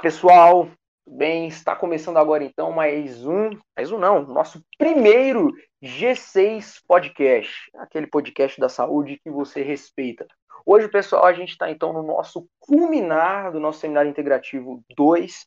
pessoal, tudo bem? Está começando agora então mais um, mais um não, nosso primeiro G6 podcast, aquele podcast da saúde que você respeita. Hoje, pessoal, a gente está então no nosso culminar do nosso seminário integrativo 2.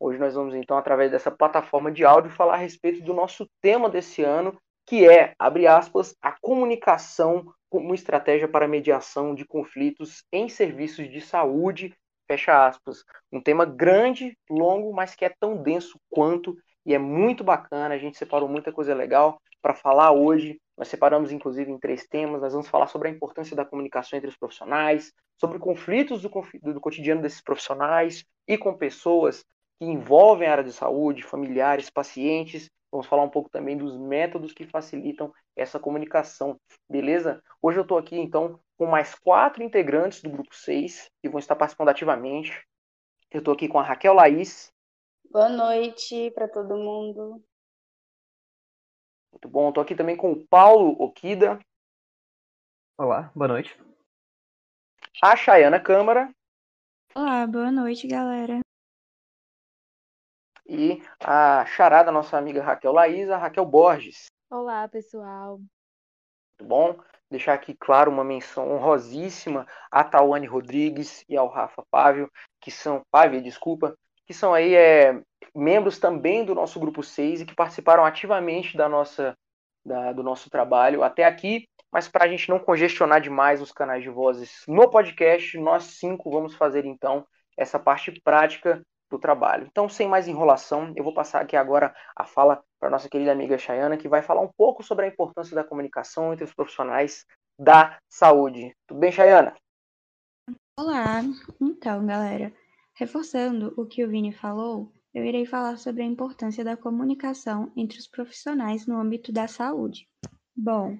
Hoje nós vamos então, através dessa plataforma de áudio, falar a respeito do nosso tema desse ano, que é, abre aspas, a comunicação como estratégia para mediação de conflitos em serviços de saúde fecha aspas. Um tema grande, longo, mas que é tão denso quanto e é muito bacana. A gente separou muita coisa legal para falar hoje. Nós separamos, inclusive, em três temas. Nós vamos falar sobre a importância da comunicação entre os profissionais, sobre conflitos do, do cotidiano desses profissionais e com pessoas que envolvem a área de saúde, familiares, pacientes. Vamos falar um pouco também dos métodos que facilitam essa comunicação, beleza? Hoje eu estou aqui, então, com mais quatro integrantes do grupo 6 que vão estar participando ativamente. Eu estou aqui com a Raquel Laís. Boa noite para todo mundo. Muito bom. Estou aqui também com o Paulo Okida. Olá, boa noite. A Chayana Câmara. Olá, boa noite, galera. E a charada, nossa amiga Raquel Laís, a Raquel Borges. Olá, pessoal. Muito bom deixar aqui claro uma menção honrosíssima a Tawane Rodrigues e ao Rafa Pávio, que são Pávia, desculpa, que são aí é, membros também do nosso grupo 6 e que participaram ativamente da nossa da, do nosso trabalho até aqui, mas para a gente não congestionar demais os canais de vozes no podcast, nós cinco vamos fazer então essa parte prática do trabalho. Então, sem mais enrolação, eu vou passar aqui agora a fala para nossa querida amiga Chayana, que vai falar um pouco sobre a importância da comunicação entre os profissionais da saúde. Tudo bem, Chayana? Olá! Então, galera, reforçando o que o Vini falou, eu irei falar sobre a importância da comunicação entre os profissionais no âmbito da saúde. Bom,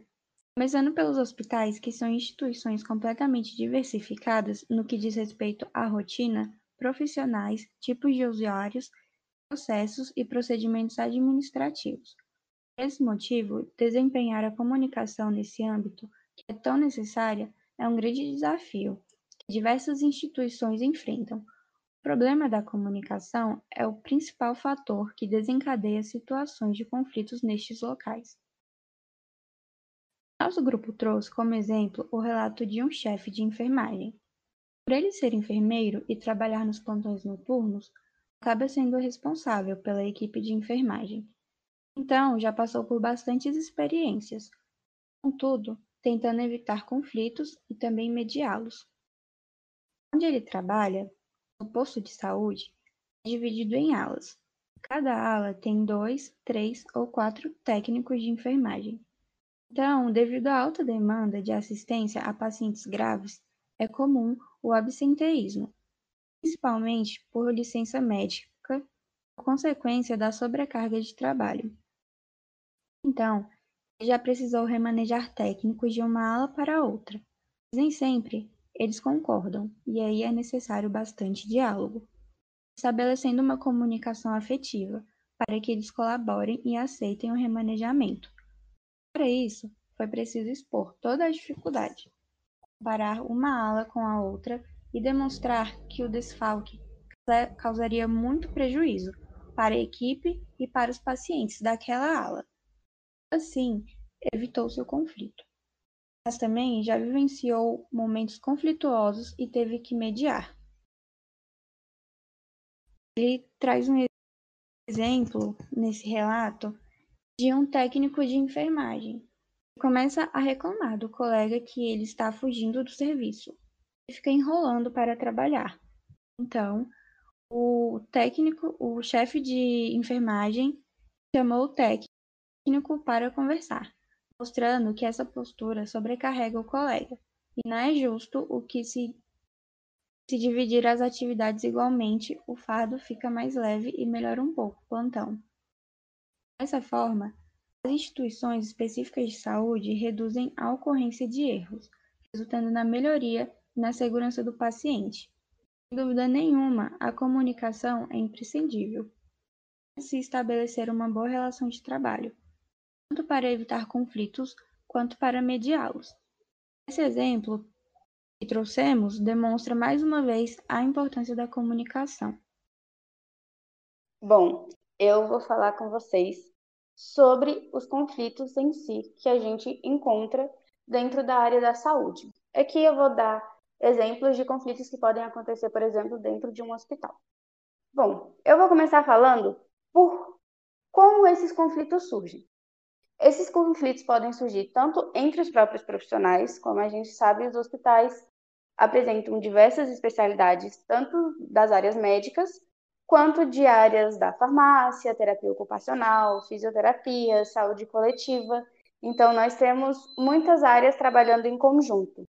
começando pelos hospitais, que são instituições completamente diversificadas no que diz respeito à rotina, profissionais, tipos de usuários, processos e procedimentos administrativos. Por esse motivo, desempenhar a comunicação nesse âmbito, que é tão necessária, é um grande desafio que diversas instituições enfrentam. O problema da comunicação é o principal fator que desencadeia situações de conflitos nestes locais. Nosso grupo trouxe como exemplo o relato de um chefe de enfermagem por ele ser enfermeiro e trabalhar nos plantões noturnos, acaba sendo responsável pela equipe de enfermagem. Então, já passou por bastantes experiências, contudo, tentando evitar conflitos e também mediá-los. Onde ele trabalha, o posto de saúde, é dividido em alas. Cada ala tem dois, três ou quatro técnicos de enfermagem. Então, devido à alta demanda de assistência a pacientes graves, é comum o absenteísmo, principalmente por licença médica, consequência da sobrecarga de trabalho. Então, ele já precisou remanejar técnicos de uma ala para outra. Mas nem sempre eles concordam, e aí é necessário bastante diálogo, estabelecendo uma comunicação afetiva para que eles colaborem e aceitem o remanejamento. Para isso, foi preciso expor toda a dificuldade comparar uma ala com a outra e demonstrar que o desfalque causaria muito prejuízo para a equipe e para os pacientes daquela ala. Assim, evitou-se o conflito. Mas também já vivenciou momentos conflituosos e teve que mediar. Ele traz um exemplo nesse relato de um técnico de enfermagem começa a reclamar do colega que ele está fugindo do serviço fica enrolando para trabalhar. Então, o técnico, o chefe de enfermagem, chamou o técnico para conversar, mostrando que essa postura sobrecarrega o colega e não é justo o que se se dividir as atividades igualmente, o fardo fica mais leve e melhora um pouco o plantão. Dessa forma, as instituições específicas de saúde reduzem a ocorrência de erros, resultando na melhoria na segurança do paciente. Sem dúvida nenhuma, a comunicação é imprescindível para se estabelecer uma boa relação de trabalho, tanto para evitar conflitos quanto para mediá-los. Esse exemplo que trouxemos demonstra mais uma vez a importância da comunicação. Bom, eu vou falar com vocês sobre os conflitos em si que a gente encontra dentro da área da saúde. Aqui eu vou dar exemplos de conflitos que podem acontecer, por exemplo, dentro de um hospital. Bom, eu vou começar falando por como esses conflitos surgem. Esses conflitos podem surgir tanto entre os próprios profissionais, como a gente sabe, os hospitais apresentam diversas especialidades, tanto das áreas médicas, quanto de áreas da farmácia, terapia ocupacional, fisioterapia, saúde coletiva. Então, nós temos muitas áreas trabalhando em conjunto.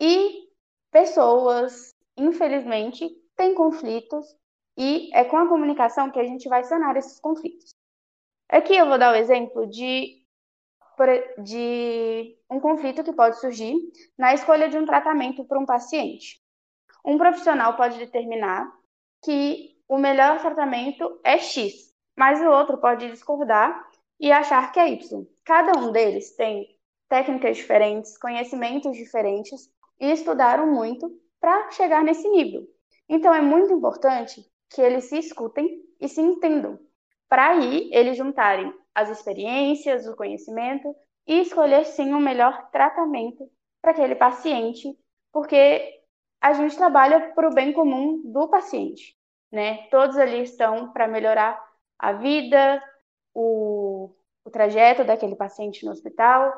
E pessoas, infelizmente, têm conflitos e é com a comunicação que a gente vai sanar esses conflitos. Aqui eu vou dar o exemplo de, de um conflito que pode surgir na escolha de um tratamento para um paciente. Um profissional pode determinar que o melhor tratamento é X, mas o outro pode discordar e achar que é Y. Cada um deles tem técnicas diferentes, conhecimentos diferentes e estudaram muito para chegar nesse nível. Então é muito importante que eles se escutem e se entendam, para aí eles juntarem as experiências, o conhecimento e escolher sim o melhor tratamento para aquele paciente, porque a gente trabalha para o bem comum do paciente, né? Todos ali estão para melhorar a vida, o, o trajeto daquele paciente no hospital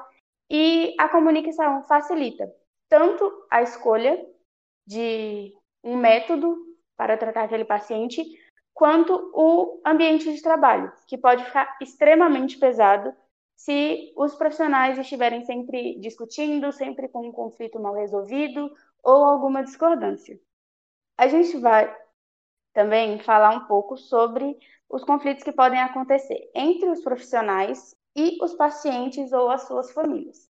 e a comunicação facilita tanto a escolha de um método para tratar aquele paciente, quanto o ambiente de trabalho, que pode ficar extremamente pesado se os profissionais estiverem sempre discutindo, sempre com um conflito mal resolvido ou alguma discordância. A gente vai também falar um pouco sobre os conflitos que podem acontecer entre os profissionais e os pacientes ou as suas famílias.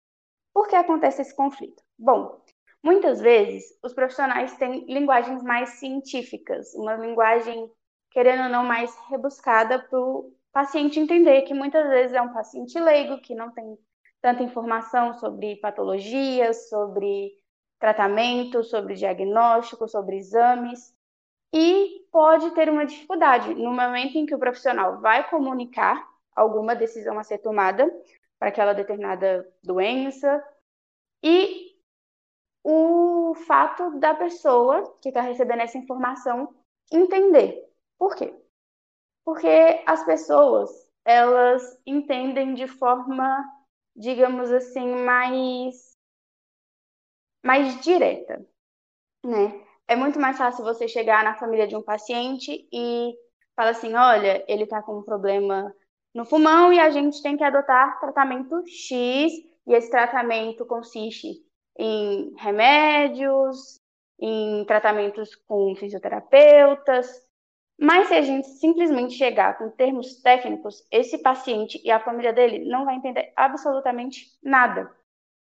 Por que acontece esse conflito? Bom, muitas vezes os profissionais têm linguagens mais científicas, uma linguagem, querendo ou não, mais rebuscada para o paciente entender, que muitas vezes é um paciente leigo, que não tem tanta informação sobre patologias, sobre tratamento, sobre diagnóstico, sobre exames, e pode ter uma dificuldade no momento em que o profissional vai comunicar alguma decisão a ser tomada para aquela determinada doença e o fato da pessoa que está recebendo essa informação entender. Por quê? Porque as pessoas, elas entendem de forma, digamos assim, mais mais direta, né? É muito mais fácil você chegar na família de um paciente e falar assim, olha, ele está com um problema no pulmão e a gente tem que adotar tratamento X, e esse tratamento consiste em remédios, em tratamentos com fisioterapeutas. Mas se a gente simplesmente chegar com termos técnicos, esse paciente e a família dele não vai entender absolutamente nada.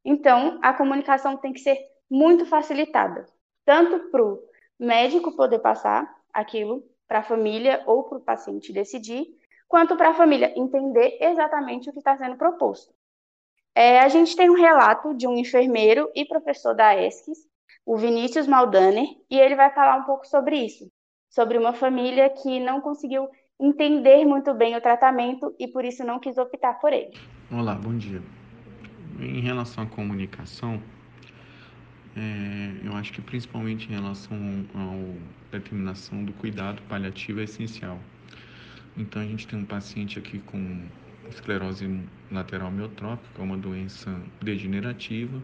Então, a comunicação tem que ser muito facilitada, tanto para o médico poder passar aquilo para a família ou para o paciente decidir, quanto para a família entender exatamente o que está sendo proposto. É, a gente tem um relato de um enfermeiro e professor da ESCS, o Vinícius Maldaner, e ele vai falar um pouco sobre isso, sobre uma família que não conseguiu entender muito bem o tratamento e por isso não quis optar por ele. Olá, bom dia. Em relação à comunicação, é, eu acho que principalmente em relação à determinação do cuidado paliativo é essencial. Então a gente tem um paciente aqui com esclerose lateral miotrópica, uma doença degenerativa,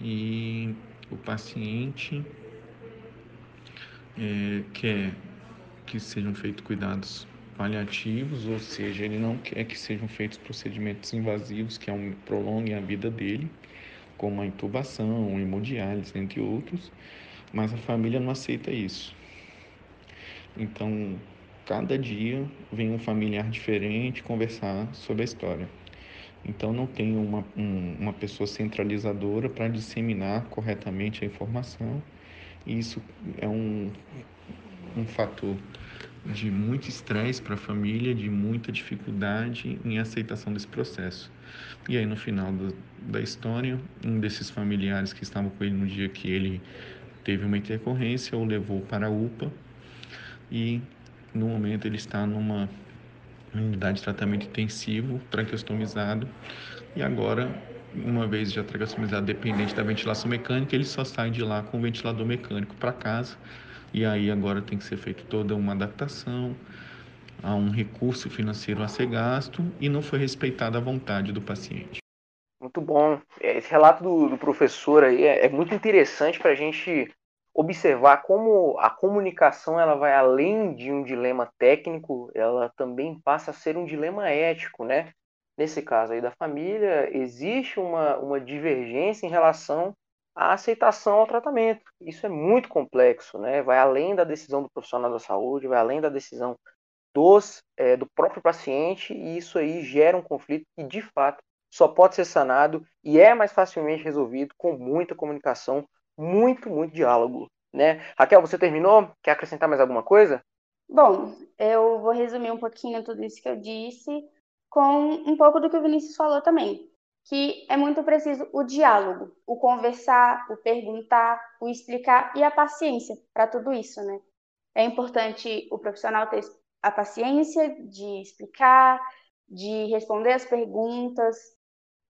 e o paciente é, quer que sejam feitos cuidados paliativos, ou seja, ele não quer que sejam feitos procedimentos invasivos que prolonguem a vida dele, como a intubação, hemodiálise, entre outros, mas a família não aceita isso. Então, cada dia vem um familiar diferente conversar sobre a história. Então não tem uma, um, uma pessoa centralizadora para disseminar corretamente a informação. E isso é um, um fator de muito estresse para a família, de muita dificuldade em aceitação desse processo. E aí no final do, da história, um desses familiares que estavam com ele no dia que ele teve uma intercorrência o levou para a UPA e No momento ele está numa unidade de tratamento intensivo, traqueostomizado, e agora, uma vez já traqueostomizado, dependente da ventilação mecânica, ele só sai de lá com o ventilador mecânico para casa, e aí agora tem que ser feita toda uma adaptação, há um recurso financeiro a ser gasto e não foi respeitada a vontade do paciente. Muito bom. É, esse relato do, do professor aí é, é muito interessante para a gente observar como a comunicação ela vai além de um dilema técnico, ela também passa a ser um dilema ético, né? Nesse caso aí da família, existe uma, uma divergência em relação à aceitação ao tratamento. Isso é muito complexo, né? Vai além da decisão do profissional da saúde, vai além da decisão dos, é, do próprio paciente, e isso aí gera um conflito que, de fato, só pode ser sanado e é mais facilmente resolvido com muita comunicação, muito, muito diálogo. Né? Raquel, você terminou? Quer acrescentar mais alguma coisa? Bom, eu vou resumir um pouquinho tudo isso que eu disse com um pouco do que o Vinícius falou também, que é muito preciso o diálogo, o conversar, o perguntar, o explicar e a paciência para tudo isso, né? É importante o profissional ter a paciência de explicar, de responder as perguntas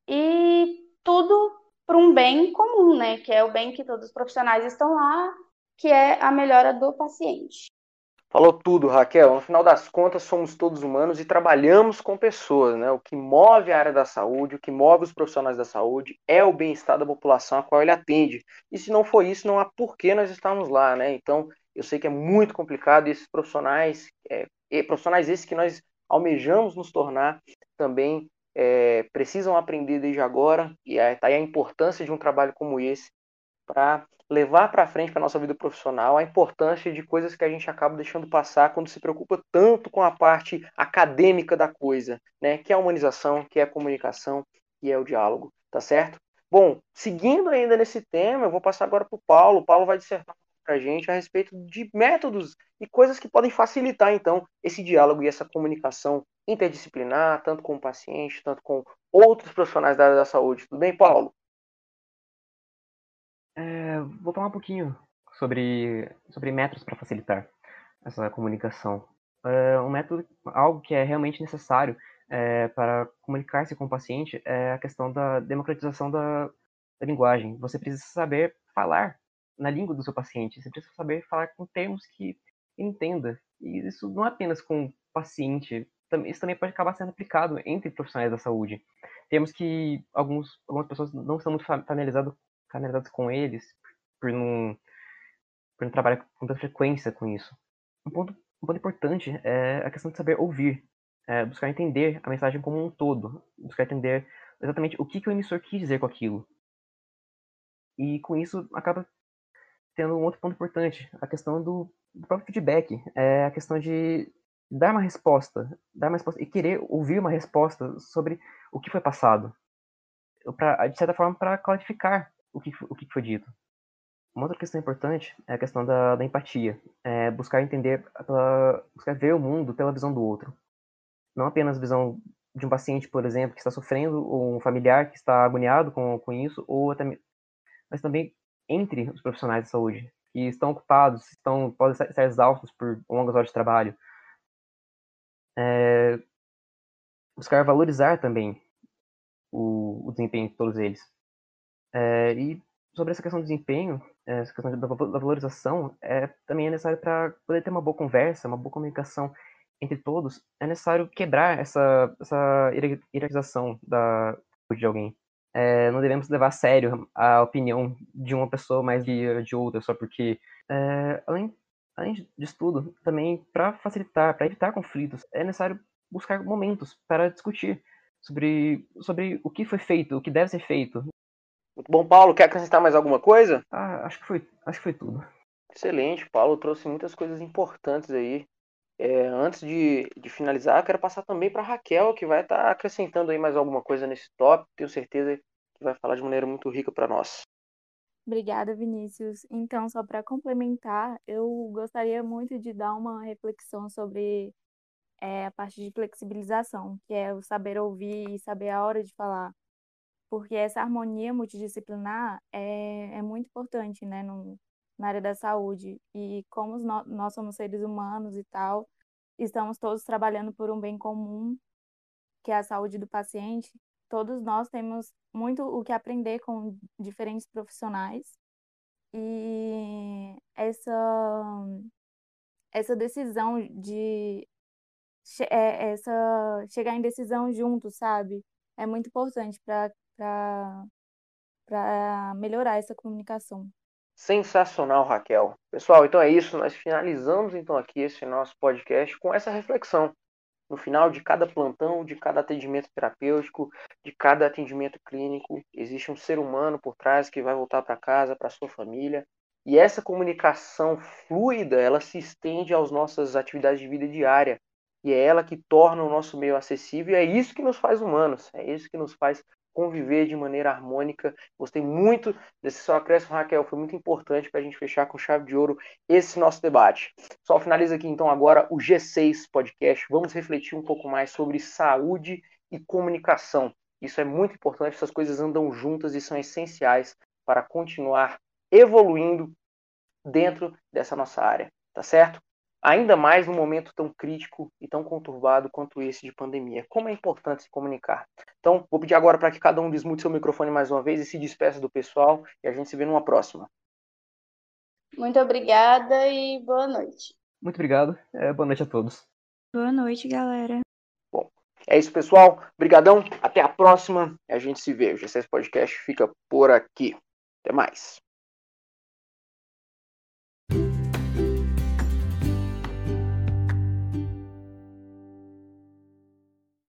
e tudo para um bem comum, né? Que é o bem que todos os profissionais estão lá, que é a melhora do paciente. Falou tudo, Raquel. No final das contas, somos todos humanos e trabalhamos com pessoas, né? O que move a área da saúde, o que move os profissionais da saúde é o bem-estar da população a qual ele atende. E se não for isso, não há por que nós estarmos lá, né? Então, eu sei que é muito complicado e esses profissionais, é, profissionais esses que nós almejamos nos tornar também é, precisam aprender desde agora, e está aí a importância de um trabalho como esse para levar para frente para a nossa vida profissional a importância de coisas que a gente acaba deixando passar quando se preocupa tanto com a parte acadêmica da coisa, né? que é a humanização, que é a comunicação, que é o diálogo, tá certo? Bom, seguindo ainda nesse tema, eu vou passar agora para o Paulo. O Paulo vai dissertar para a gente a respeito de métodos e coisas que podem facilitar, então, esse diálogo e essa comunicação interdisciplinar, tanto com o paciente, tanto com outros profissionais da área da saúde. Tudo bem, Paulo? É, vou falar um pouquinho sobre, sobre métodos para facilitar essa comunicação. É, um método, algo que é realmente necessário é, para comunicar-se com o paciente é a questão da democratização da, da linguagem. Você precisa saber falar na língua do seu paciente, você precisa saber falar com termos que entenda. E isso não é apenas com o paciente isso também pode acabar sendo aplicado entre profissionais da saúde. Temos que alguns, algumas pessoas não estão muito familiarizadas, familiarizadas com eles, por não, por não trabalhar com tanta frequência com isso. Um ponto, um ponto importante é a questão de saber ouvir, é buscar entender a mensagem como um todo, buscar entender exatamente o que, que o emissor quis dizer com aquilo. E com isso acaba tendo um outro ponto importante, a questão do, do próprio feedback, é a questão de dar uma resposta, dar uma resposta e querer ouvir uma resposta sobre o que foi passado, de certa forma para clarificar o que, o que foi dito. Uma outra questão importante é a questão da, da empatia, é buscar entender, pela, buscar ver o mundo pela visão do outro, não apenas a visão de um paciente, por exemplo, que está sofrendo, ou um familiar que está agoniado com, com isso, ou até, mas também entre os profissionais de saúde, que estão ocupados, estão, podem estar exaustos por longas horas de trabalho, é, buscar valorizar também o, o, desempenho de todos eles. É, e sobre essa questão do desempenho, é, essa questão da, valorização, é, também é necessário para poder ter uma boa conversa, uma boa comunicação entre todos, é necessário quebrar essa, essa hierarquização da, de alguém. É, não devemos levar a sério a opinião de uma pessoa mais de, de outra, só porque, é, além Além disso tudo, também para facilitar, para evitar conflitos, é necessário buscar momentos para discutir sobre, sobre o que foi feito, o que deve ser feito. Muito bom, Paulo. Quer acrescentar mais alguma coisa? Ah, acho que foi, acho que foi tudo. Excelente, Paulo trouxe muitas coisas importantes aí. É, antes de, de finalizar, quero passar também para Raquel, que vai estar tá acrescentando aí mais alguma coisa nesse tópico. Tenho certeza que vai falar de maneira muito rica para nós. Obrigada, Vinícius. Então, só para complementar, eu gostaria muito de dar uma reflexão sobre é, a parte de flexibilização, que é o saber ouvir e saber a hora de falar. Porque essa harmonia multidisciplinar é, é muito importante, né, no, na área da saúde. E como nós, somos seres humanos e tal, estamos todos trabalhando por um bem comum, que é a saúde do paciente. Todos nós temos muito o que aprender com diferentes profissionais. E essa, essa decisão de é, essa chegar em decisão juntos, sabe? É muito importante para melhorar essa comunicação. Sensacional, Raquel. Pessoal, então é isso. Nós finalizamos então aqui esse nosso podcast com essa reflexão. No final de cada plantão, de cada atendimento terapêutico, de cada atendimento clínico, existe um ser humano por trás que vai voltar para casa, para sua família. E essa comunicação fluida, ela se estende às nossas atividades de vida diária. E é ela que torna o nosso meio acessível. E é isso que nos faz humanos. É isso que nos faz conviver de maneira harmônica. Gostei muito desse seu acréscimo, Raquel. Foi muito importante para a gente fechar com chave de ouro esse nosso debate. Só finaliza aqui então agora o G6 Podcast. Vamos refletir um pouco mais sobre saúde e comunicação. Isso é muito importante, essas coisas andam juntas e são essenciais para continuar evoluindo dentro dessa nossa área, tá certo? Ainda mais num momento tão crítico e tão conturbado quanto esse de pandemia. Como é importante se comunicar. Então, vou pedir agora para que cada um desmute seu microfone mais uma vez e se despeça do pessoal e a gente se vê numa próxima. Muito obrigada e boa noite. Muito obrigado. É, boa noite a todos. Boa noite, galera. Bom, é isso, pessoal. Obrigadão. Até a próxima. A gente se vê. O G6 Podcast fica por aqui. Até mais.